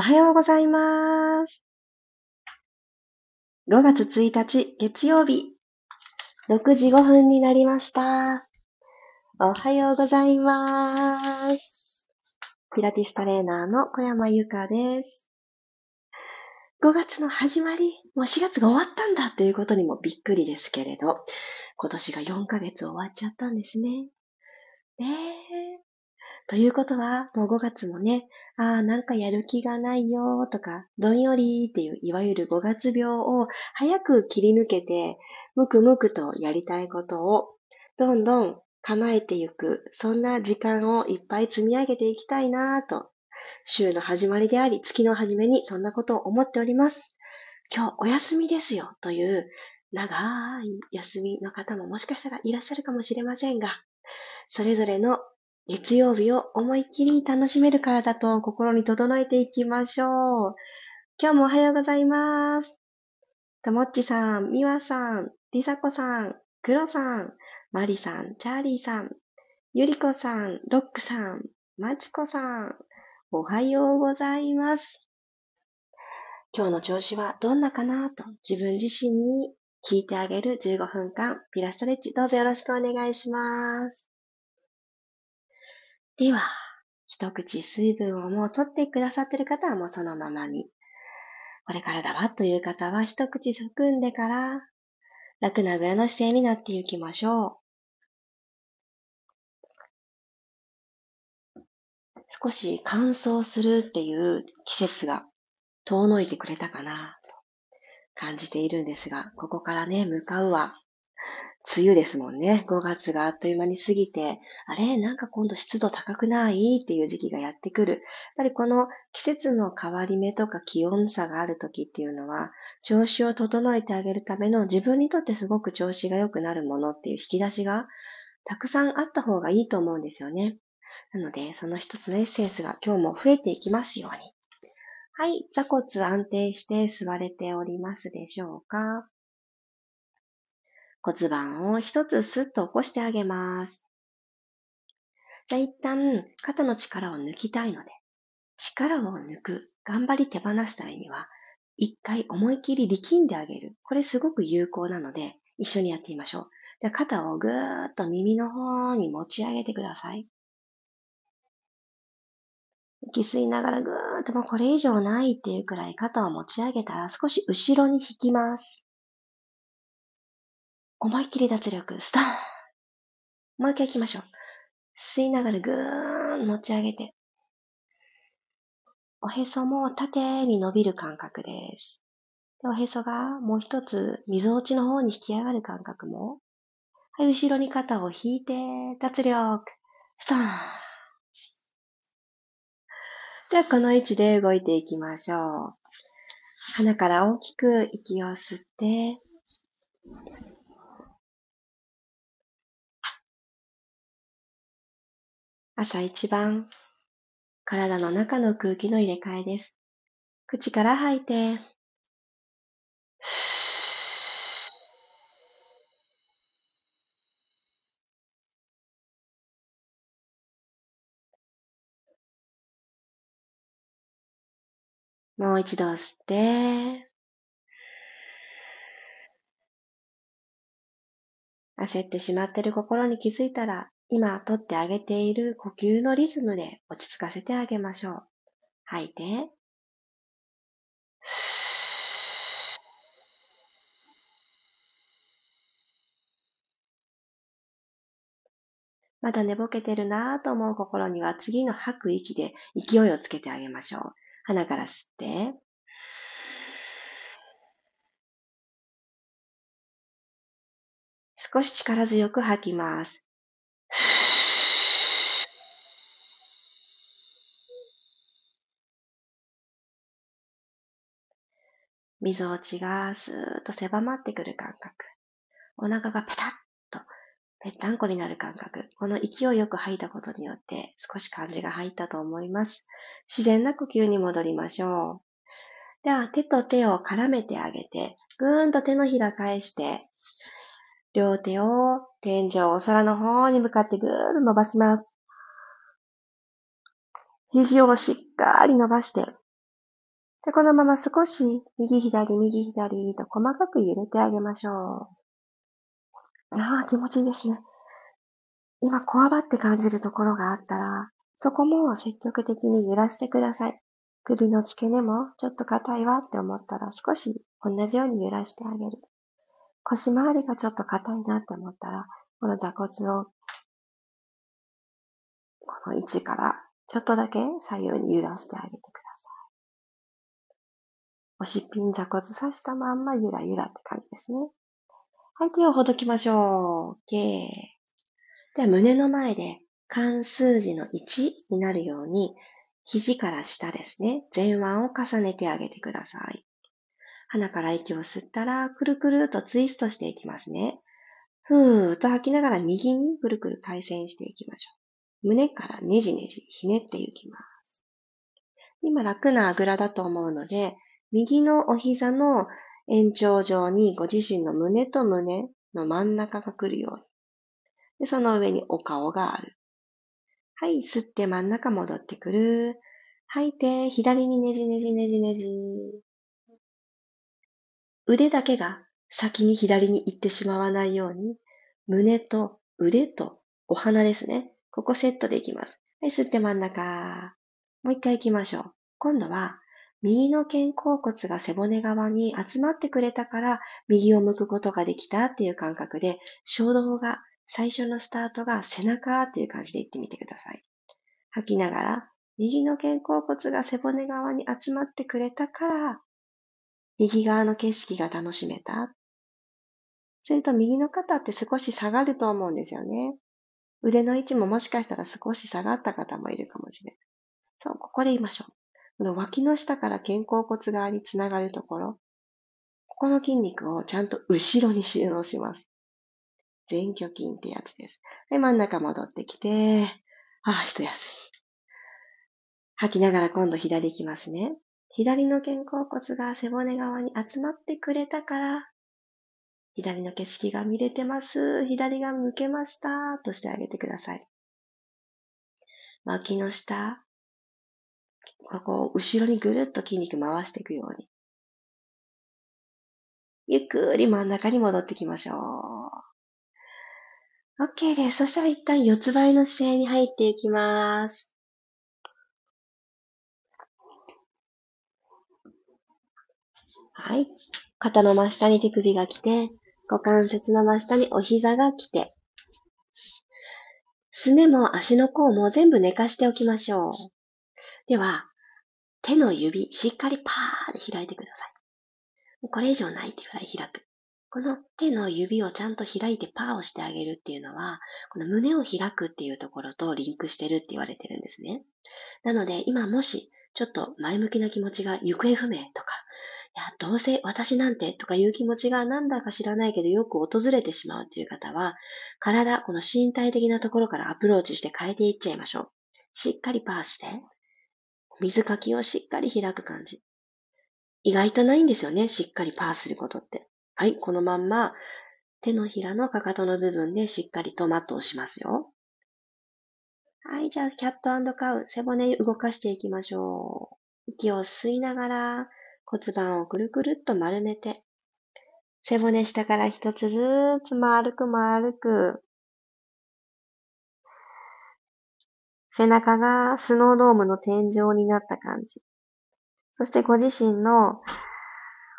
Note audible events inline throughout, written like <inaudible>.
おはようございます。5月1日月曜日、6時5分になりました。おはようございます。ピラティストレーナーの小山由かです。5月の始まり、もう4月が終わったんだということにもびっくりですけれど、今年が4ヶ月終わっちゃったんですね。ねえ。ということは、もう5月もね、ああ、なんかやる気がないよとか、どんよりっていう、いわゆる5月病を早く切り抜けて、むくむくとやりたいことを、どんどん叶えていく、そんな時間をいっぱい積み上げていきたいなと、週の始まりであり、月の初めにそんなことを思っております。今日お休みですよという長い休みの方ももしかしたらいらっしゃるかもしれませんが、それぞれの月曜日を思いっきり楽しめるからだと心に整えていきましょう。今日もおはようございます。ともっちさん、みわさん、りさこさん、くろさん、まりさん、チャーリーさん、ゆりこさん、ロックさん、まちこさん、おはようございます。今日の調子はどんなかなと自分自身に聞いてあげる15分間ピラストレッチどうぞよろしくお願いします。では、一口水分をもう取ってくださってる方はもうそのままに。これからだわという方は一口含んでから楽なぐらの姿勢になっていきましょう。少し乾燥するっていう季節が遠のいてくれたかなと感じているんですが、ここからね、向かうは梅雨ですもんね。5月があっという間に過ぎて、あれ？なんか今度湿度高くない？っていう時期がやってくる。やっぱりこの季節の変わり目とか気温差がある時っていうのは、調子を整えてあげるための自分にとってすごく調子が良くなるものっていう引き出しがたくさんあった方がいいと思うんですよね。なので、その一つのエッセンスが今日も増えていきますように。はい、座骨安定して座れておりますでしょうか？骨盤を一つスッと起こしてあげます。じゃあ一旦肩の力を抜きたいので、力を抜く、頑張り手放すためには、一回思い切り力んであげる。これすごく有効なので、一緒にやってみましょう。じゃあ肩をぐーっと耳の方に持ち上げてください。息吸いながらぐーっともうこれ以上ないっていうくらい肩を持ち上げたら少し後ろに引きます。思いっきり脱力、ストーンもう一回行きましょう。吸いながらぐーん持ち上げて。おへそも縦に伸びる感覚です。でおへそがもう一つ、溝落ちの方に引き上がる感覚も。はい、後ろに肩を引いて、脱力、ストーン。では、この位置で動いていきましょう。鼻から大きく息を吸って、朝一番、体の中の空気の入れ替えです。口から吐いて、もう一度吸って、焦ってしまっている心に気づいたら、今とってあげている呼吸のリズムで落ち着かせてあげましょう。吐いて。まだ寝ぼけてるなぁと思う心には次の吐く息で勢いをつけてあげましょう。鼻から吸って。少し力強く吐きます。みぞおちがスーッと狭まってくる感覚。お腹がペタッとぺったんこになる感覚。この勢いよく吐いたことによって少し感じが入ったと思います。自然な呼吸に戻りましょう。では、手と手を絡めてあげて、ぐーんと手のひら返して、両手を天井、お空の方に向かってぐーっと伸ばします。肘をしっかり伸ばして、で、このまま少し右左右左と細かく揺れてあげましょう。ああ、気持ちいいですね。今、こわばって感じるところがあったら、そこも積極的に揺らしてください。首の付け根もちょっと硬いわって思ったら少し同じように揺らしてあげる。腰回りがちょっと硬いなって思ったら、この座骨をこの位置からちょっとだけ左右に揺らしてあげてください。おしっぴん座骨刺したまんまゆらゆらって感じですね。はい、手をほどきましょう。OK。では胸の前で関数字の1になるように肘から下ですね。前腕を重ねてあげてください。鼻から息を吸ったら、くるくるとツイストしていきますね。ふーっと吐きながら右にくるくる回旋していきましょう。胸からねじねじひねっていきます。今楽なあぐらだと思うので、右のお膝の延長上にご自身の胸と胸の真ん中が来るように。でその上にお顔がある。はい、吸って真ん中戻ってくる。吐いて、左にねじねじねじねじ。腕だけが先に左に行ってしまわないように、胸と腕とお鼻ですね。ここセットでいきます。はい、吸って真ん中。もう一回行きましょう。今度は、右の肩甲骨が背骨側に集まってくれたから、右を向くことができたっていう感覚で、衝動が最初のスタートが背中っていう感じで言ってみてください。吐きながら、右の肩甲骨が背骨側に集まってくれたから、右側の景色が楽しめた。すると右の肩って少し下がると思うんですよね。腕の位置ももしかしたら少し下がった方もいるかもしれない。そう、ここで言いましょう。この脇の下から肩甲骨側につながるところ、ここの筋肉をちゃんと後ろに収納します。前鋸筋ってやつです。で、真ん中戻ってきて、ああ、一休み。吐きながら今度左行きますね。左の肩甲骨が背骨側に集まってくれたから、左の景色が見れてます。左が向けました。としてあげてください。脇の下、ここ後ろにぐるっと筋肉回していくように。ゆっくり真ん中に戻ってきましょう。OK です。そしたら一旦四つ倍の姿勢に入っていきます。はい。肩の真下に手首が来て、股関節の真下にお膝が来て、すねも足の甲も全部寝かしておきましょう。では、手の指、しっかりパーで開いてください。これ以上ないってぐらい開く。この手の指をちゃんと開いてパーをしてあげるっていうのは、この胸を開くっていうところとリンクしてるって言われてるんですね。なので、今もし、ちょっと前向きな気持ちが行方不明とか、いや、どうせ私なんてとかいう気持ちがなんだか知らないけどよく訪れてしまうという方は、体、この身体的なところからアプローチして変えていっちゃいましょう。しっかりパーして、水かきをしっかり開く感じ。意外とないんですよね、しっかりパーすることって。はい、このまんま手のひらのかかとの部分でしっかりとマトをしますよ。はい、じゃあキャットカウ、背骨動かしていきましょう。息を吸いながら骨盤をくるくるっと丸めて、背骨下から一つずつ丸く丸く、背中がスノードームの天井になった感じ。そしてご自身の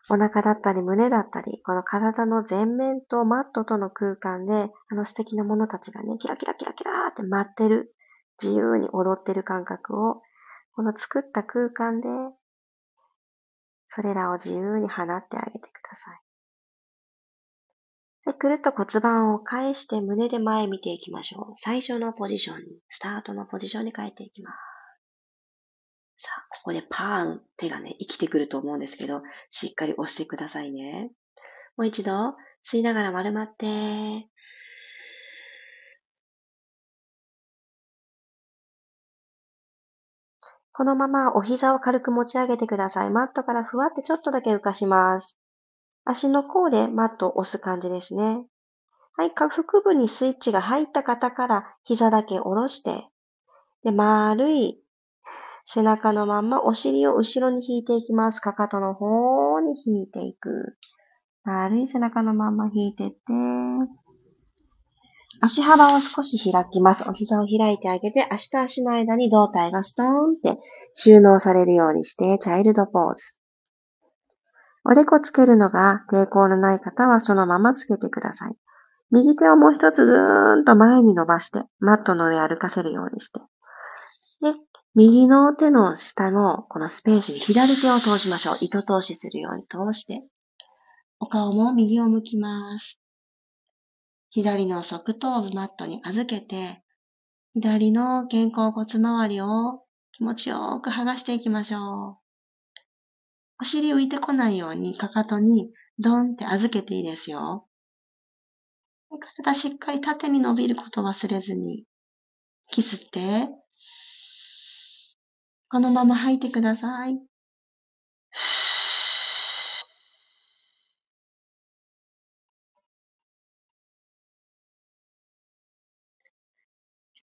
お腹だったり胸だったり、この体の前面とマットとの空間で、あの素敵なものたちがね、キラキラキラキラーって舞ってる、自由に踊ってる感覚を、この作った空間で、それらを自由に放ってあげてください。で、くるっと骨盤を返して胸で前見ていきましょう。最初のポジションに、スタートのポジションに変えていきます。さあ、ここでパーン、手がね、生きてくると思うんですけど、しっかり押してくださいね。もう一度、吸いながら丸まって、このままお膝を軽く持ち上げてください。マットからふわってちょっとだけ浮かします。足の甲でマットを押す感じですね。はい、下腹部にスイッチが入った方から膝だけ下ろして、で、丸い背中のまんまお尻を後ろに引いていきます。かかとの方に引いていく。丸い背中のまんま引いてって、足幅を少し開きます。お膝を開いてあげて、足と足の間に胴体がストーンって収納されるようにして、チャイルドポーズ。おでこつけるのが抵抗のない方はそのままつけてください。右手をもう一つぐーんと前に伸ばして、マットの上歩かせるようにして。で、右の手の下のこのスペースに左手を通しましょう。糸通しするように通して。お顔も右を向きます。左の側頭部マットに預けて、左の肩甲骨周りを気持ちよく剥がしていきましょう。お尻浮いてこないようにかかとにドンって預けていいですよ。体しっかり縦に伸びること忘れずに、キスって、このまま吐いてください。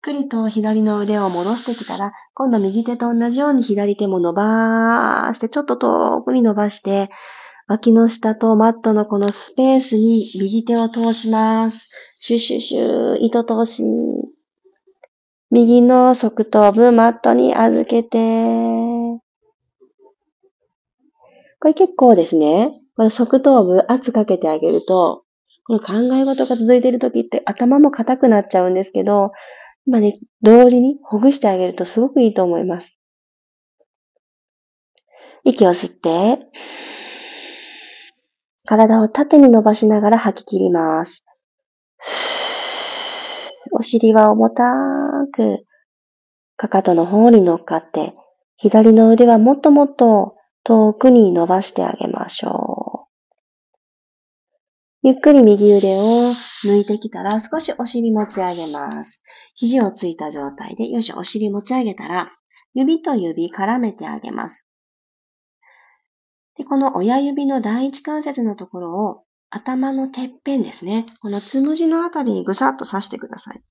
くりと左の腕を戻してきたら、今度右手と同じように左手も伸ばして、ちょっと遠くに伸ばして、脇の下とマットのこのスペースに右手を通します。シュシュシュ、糸通し。右の側頭部マットに預けて。これ結構ですね、この側頭部圧かけてあげると、この考え事が続いている時って頭も硬くなっちゃうんですけど、まあね、同時にほぐしてあげるとすごくいいと思います。息を吸って、体を縦に伸ばしながら吐き切ります。お尻は重たく、かかとの方に乗っかって、左の腕はもっともっと遠くに伸ばしてあげましょう。ゆっくり右腕を抜いてきたら少しお尻持ち上げます。肘をついた状態で、よし、お尻持ち上げたら、指と指絡めてあげます。で、この親指の第一関節のところを頭のてっぺんですね。このつむじのあたりにぐさっと刺してください。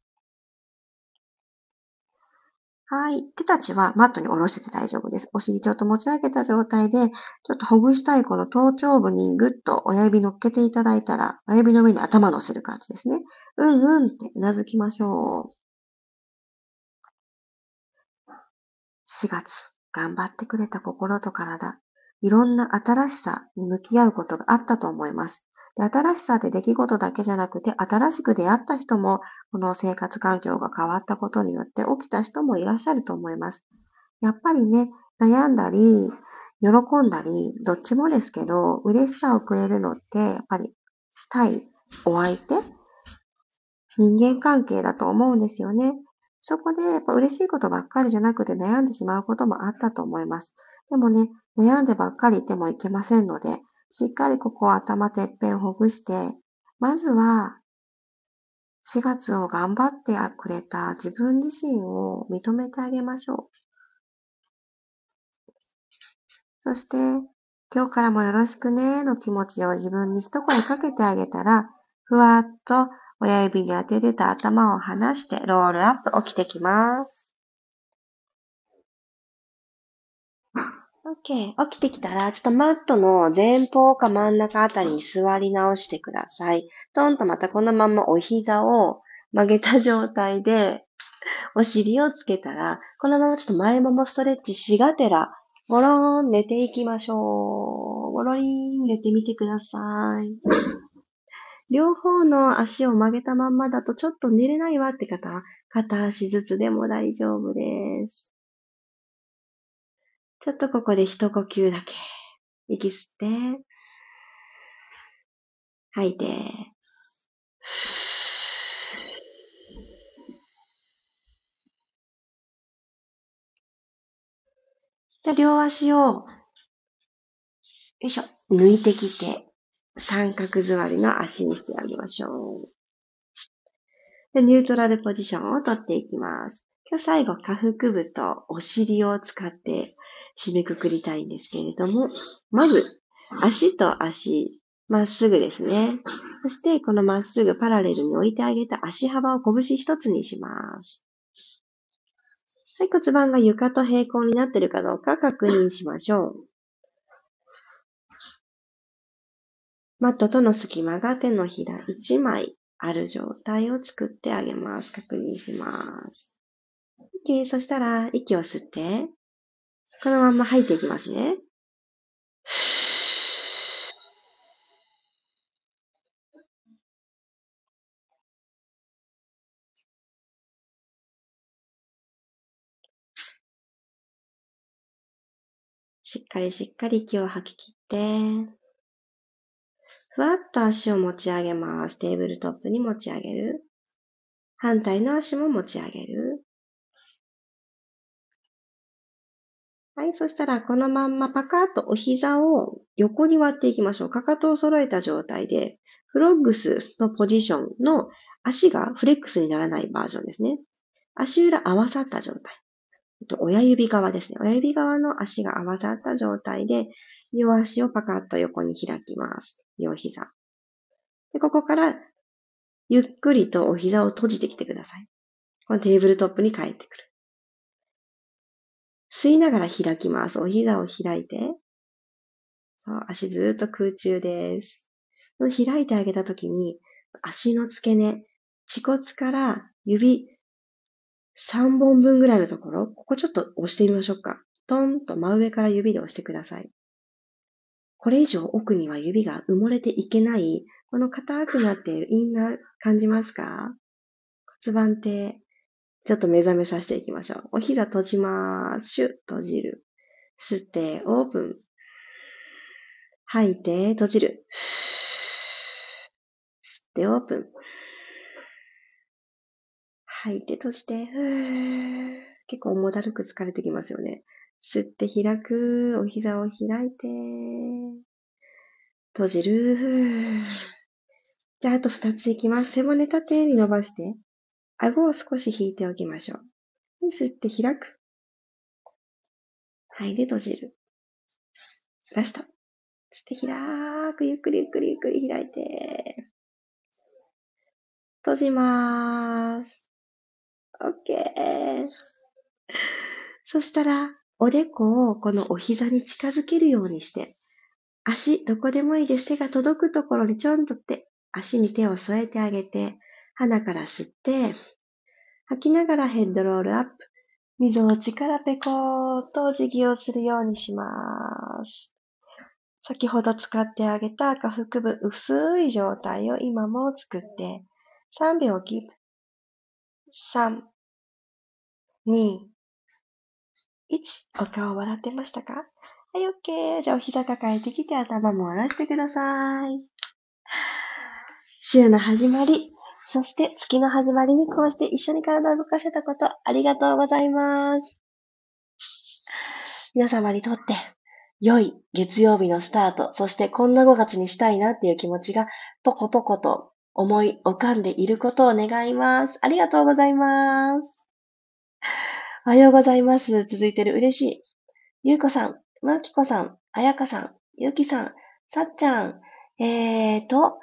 はい。手たちはマットに下ろしてて大丈夫です。お尻ちょっと持ち上げた状態で、ちょっとほぐしたいこの頭頂部にぐっと親指乗っけていただいたら、親指の上に頭乗せる感じですね。うんうんってうなずきましょう。4月、頑張ってくれた心と体、いろんな新しさに向き合うことがあったと思います。で新しさって出来事だけじゃなくて、新しく出会った人も、この生活環境が変わったことによって起きた人もいらっしゃると思います。やっぱりね、悩んだり、喜んだり、どっちもですけど、嬉しさをくれるのって、やっぱり対お相手人間関係だと思うんですよね。そこでやっぱ嬉しいことばっかりじゃなくて悩んでしまうこともあったと思います。でもね、悩んでばっかりいてもいけませんので、しっかりここ頭てっぺんほぐして、まずは4月を頑張ってくれた自分自身を認めてあげましょう。そして、今日からもよろしくねの気持ちを自分に一声かけてあげたら、ふわっと親指に当ててた頭を離してロールアップ起きてきます。OK。起きてきたら、ちょっとマットの前方か真ん中あたりに座り直してください。トンとまたこのままお膝を曲げた状態で、お尻をつけたら、このままちょっと前ももストレッチしがてら、ゴローン寝ていきましょう。ゴロリン寝てみてください。両方の足を曲げたまんまだとちょっと寝れないわって方、片足ずつでも大丈夫です。ちょっとここで一呼吸だけ。息吸って、吐いて。じゃ両足を、よいしょ、抜いてきて、三角座りの足にしてあげましょう。でニュートラルポジションをとっていきます。今日最後、下腹部とお尻を使って締めくくりたいんですけれども、まず、足と足、まっすぐですね。そして、このまっすぐパラレルに置いてあげた足幅を拳一つにします。はい、骨盤が床と平行になっているかどうか確認しましょう。マットとの隙間が手のひら1枚ある状態を作ってあげます。確認します。OK。そしたら、息を吸って、このまま吐いていきますね。しっかりしっかり息を吐き切って、ふわっと足を持ち上げます。テーブルトップに持ち上げる。反対の足も持ち上げる。はい、そしたらこのまんまパカッとお膝を横に割っていきましょう。かかとを揃えた状態で、フロッグスのポジションの足がフレックスにならないバージョンですね。足裏合わさった状態。親指側ですね。親指側の足が合わさった状態で、両足をパカッと横に開きます。両膝。で、ここから、ゆっくりとお膝を閉じてきてください。このテーブルトップに帰ってくる。吸いながら開きます。お膝を開いて。そう、足ずっと空中です。開いてあげたときに、足の付け根、恥骨から指3本分ぐらいのところ、ここちょっと押してみましょうか。トンと真上から指で押してください。これ以上奥には指が埋もれていけない、この硬くなっているインナー感じますか？骨盤底、ちょっと目覚めさせていきましょう。お膝閉じます。シュッ、閉じる。吸って、オープン。吐いて、閉じる。吸って、オープン。吐いて、閉じて、結構重だるく疲れてきますよね。吸って開く。お膝を開いて。閉じる。じゃあ、あと二ついきます。背骨縦に伸ばして、顎を少し引いておきましょう。吸って開く。はい、で閉じる。ラスト。吸って開く。ゆっくりゆっくりゆっくり開いて。閉じまーす。OK。そしたら、おでこをこのお膝に近づけるようにして、足、どこでもいいです。手が届くところにちょんとって、足に手を添えてあげて、鼻から吸って、吐きながらヘッドロールアップ。溝を力ペコーとお辞儀をするようにします。先ほど使ってあげた下腹部薄い状態を今も作って、3秒キープ。3、2、1、お顔笑ってましたか？はい、OK。じゃあお膝抱えてきて頭も下ろしてください。週の始まり、そして月の始まりにこうして一緒に体を動かせたこと、ありがとうございます。皆様にとって、良い月曜日のスタート、そしてこんな5月にしたいなっていう気持ちが、ポコポコと思い浮かんでいることを願います。ありがとうございます。おはようございます。続いてる嬉しい。ゆうこさん、まきこさん、あやかさん、ゆうきさん、さっちゃん、えーと、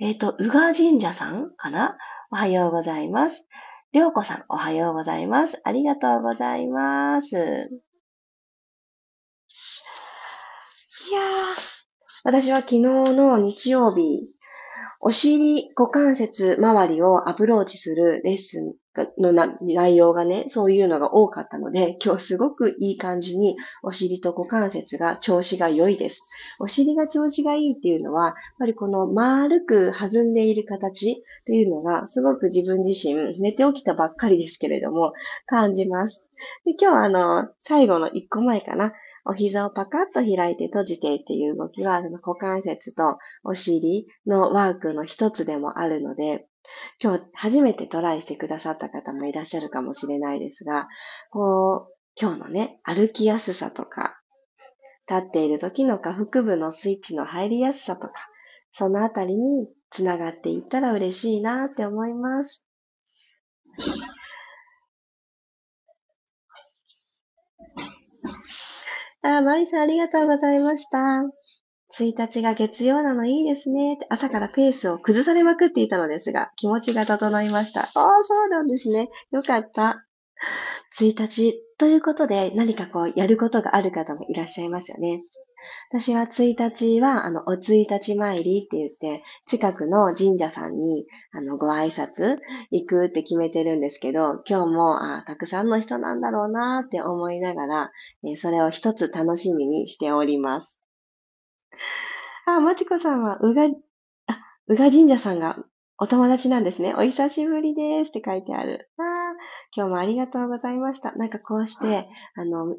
えーと、うが神社さんかな？おはようございます。りょうこさん、おはようございます。ありがとうございます。いやー、私は昨日の日曜日、お尻股関節周りをアプローチするレッスンの内容がね、そういうのが多かったので、今日すごくいい感じにお尻と股関節が調子が良いです。お尻が調子がいいっていうのは、やっぱりこの丸く弾んでいる形っていうのがすごく自分自身寝て起きたばっかりですけれども感じます。で今日はあの、最後の一個前かな。お膝をパカッと開いて閉じてっていう動きは、その股関節とお尻のワークの一つでもあるので、今日初めてトライしてくださった方もいらっしゃるかもしれないですが、こう、今日のね、歩きやすさとか、立っている時の下腹部のスイッチの入りやすさとか、そのあたりにつながっていったら嬉しいなって思います。あ、マリさんありがとうございました。1日が月曜なのいいですね。朝からペースを崩されまくっていたのですが、気持ちが整いました。ああ、そうなんですね。よかった。1日ということで何かこうやることがある方もいらっしゃいますよね。私は1日は、あの、お1日参りって言って、近くの神社さんに、あの、ご挨拶行くって決めてるんですけど、今日も、あたくさんの人なんだろうなって思いながら、えそれを一つ楽しみにしております。あ、まちこさんは、うが、あ、うが神社さんがお友達なんですね。お久しぶりですって書いてある。あ今日もありがとうございました。なんかこうして、あの、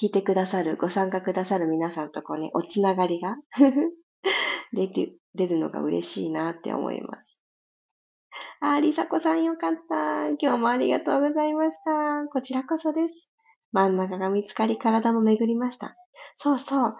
聞いてくださる、ご参加くださる皆さんとこうね、おつながりが <laughs> 出て、出るのが嬉しいなって思います。あ、りさこさんよかった。今日もありがとうございました。こちらこそです。真ん中が見つかり体も巡りました。そうそう。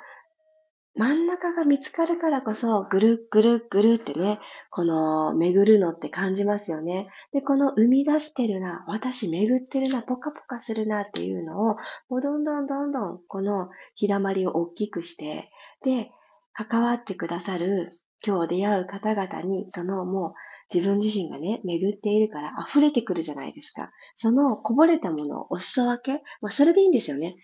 真ん中が見つかるからこそ、ぐるぐるぐるってね、この巡るのって感じますよね。で、この生み出してるな、私巡ってるな、ポカポカするなっていうのを、もうどんどんどんどんこのひだまりを大きくして、で、関わってくださる、今日出会う方々に、そのもう自分自身がね、巡っているから溢れてくるじゃないですか。そのこぼれたものをお裾分け、まあそれでいいんですよね。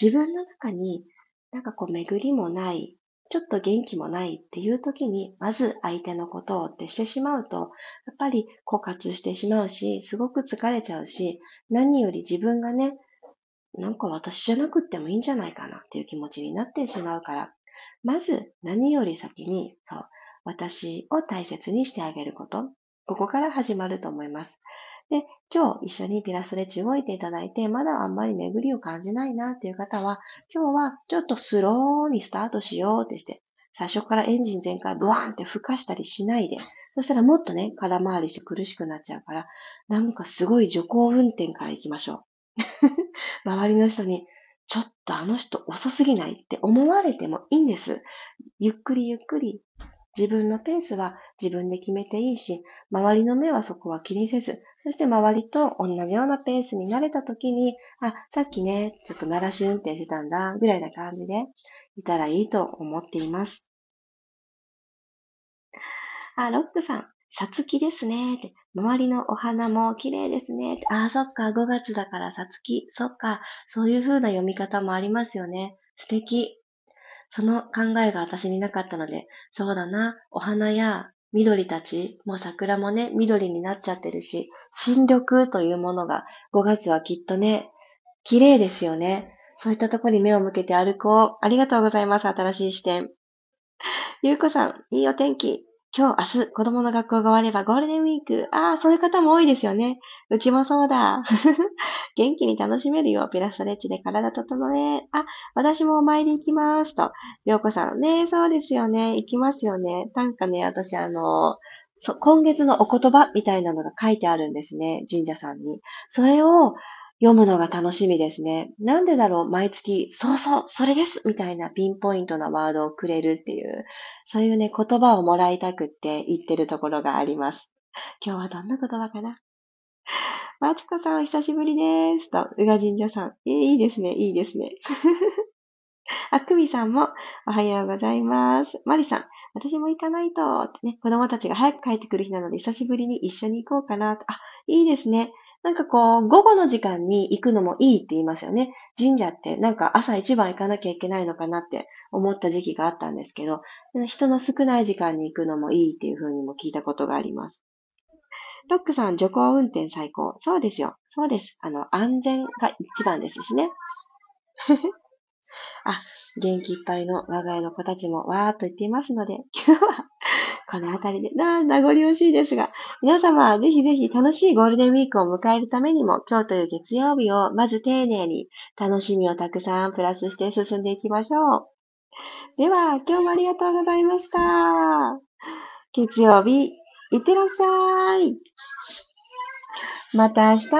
自分の中になんかこう巡りもないちょっと元気もないっていう時に、まず相手のことをってしてしまうと、やっぱり枯渇してしまうし、すごく疲れちゃうし、何より自分がね、なんか私じゃなくってもいいんじゃないかなっていう気持ちになってしまうから、まず何より先に、そう、私を大切にしてあげること、ここから始まると思います。で、今日一緒にピラスレッチ動いていただいて、まだあんまり巡りを感じないなっていう方は、今日はちょっとスローにスタートしようってして、最初からエンジン全開ブワーンって吹かしたりしないで、そしたらもっとね、空回りして苦しくなっちゃうから、なんかすごい徐行運転から行きましょう。<laughs> 周りの人に、ちょっとあの人遅すぎないって思われてもいいんです。ゆっくりゆっくり自分のペースは自分で決めていいし、周りの目はそこは気にせず、そして周りと同じようなペースになれた時に、あ、さっきね、ちょっと鳴らし運転してたんだ、ぐらいな感じでいたらいいと思っています。あ、ロックさん、さつきですね。って。周りのお花も綺麗ですね。あ、そっか、5月だからさつき。そっか、そういう風な読み方もありますよね。素敵。その考えが私になかったので、そうだな、お花や緑たち、もう桜もね、緑になっちゃってるし、新緑というものが5月はきっとね、綺麗ですよね。そういったところに目を向けて歩こう。ありがとうございます。新しい視点。ゆうこさん、いいお天気。今日、明日、子供の学校が終わればゴールデンウィーク。ああ、そういう方も多いですよね。うちもそうだ。<laughs> 元気に楽しめるよ。ピラストレッチで体整え。あ、私もお参り行きます。と。りょうこさん。ねそうですよね。行きますよね。なんかね、私あの、そ今月のお言葉みたいなのが書いてあるんですね。神社さんに。それを、読むのが楽しみですね。なんでだろう？毎月、そうそう、それですみたいなピンポイントなワードをくれるっていう、そういうね、言葉をもらいたくって言ってるところがあります。今日はどんな言葉かな？マチコさんお久しぶりです。と、うが神社さん。えー、いいですね、いいですね。<laughs> あくみさんも、おはようございます。まりさん、私も行かないと、ね、子供たちが早く帰ってくる日なので、久しぶりに一緒に行こうかなと。あ、いいですね。なんかこう、午後の時間に行くのもいいって言いますよね。神社ってなんか朝一番行かなきゃいけないのかなって思った時期があったんですけど、人の少ない時間に行くのもいいっていうふうにも聞いたことがあります。ロックさん、徐行運転最高。そうですよ。そうです。あの、安全が一番ですしね。あ、元気いっぱいの我が家の子たちもわーっと言っていますので、今日はこの辺りで、な、名残惜しいですが、皆様は、ぜひぜひ楽しいゴールデンウィークを迎えるためにも、今日という月曜日をまず丁寧に楽しみをたくさんプラスして進んでいきましょう。では、今日もありがとうございました。月曜日、いってらっしゃい。また明日、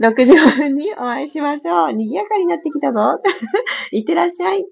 6時5分にお会いしましょう。賑やかになってきたぞ。<laughs> いってらっしゃい。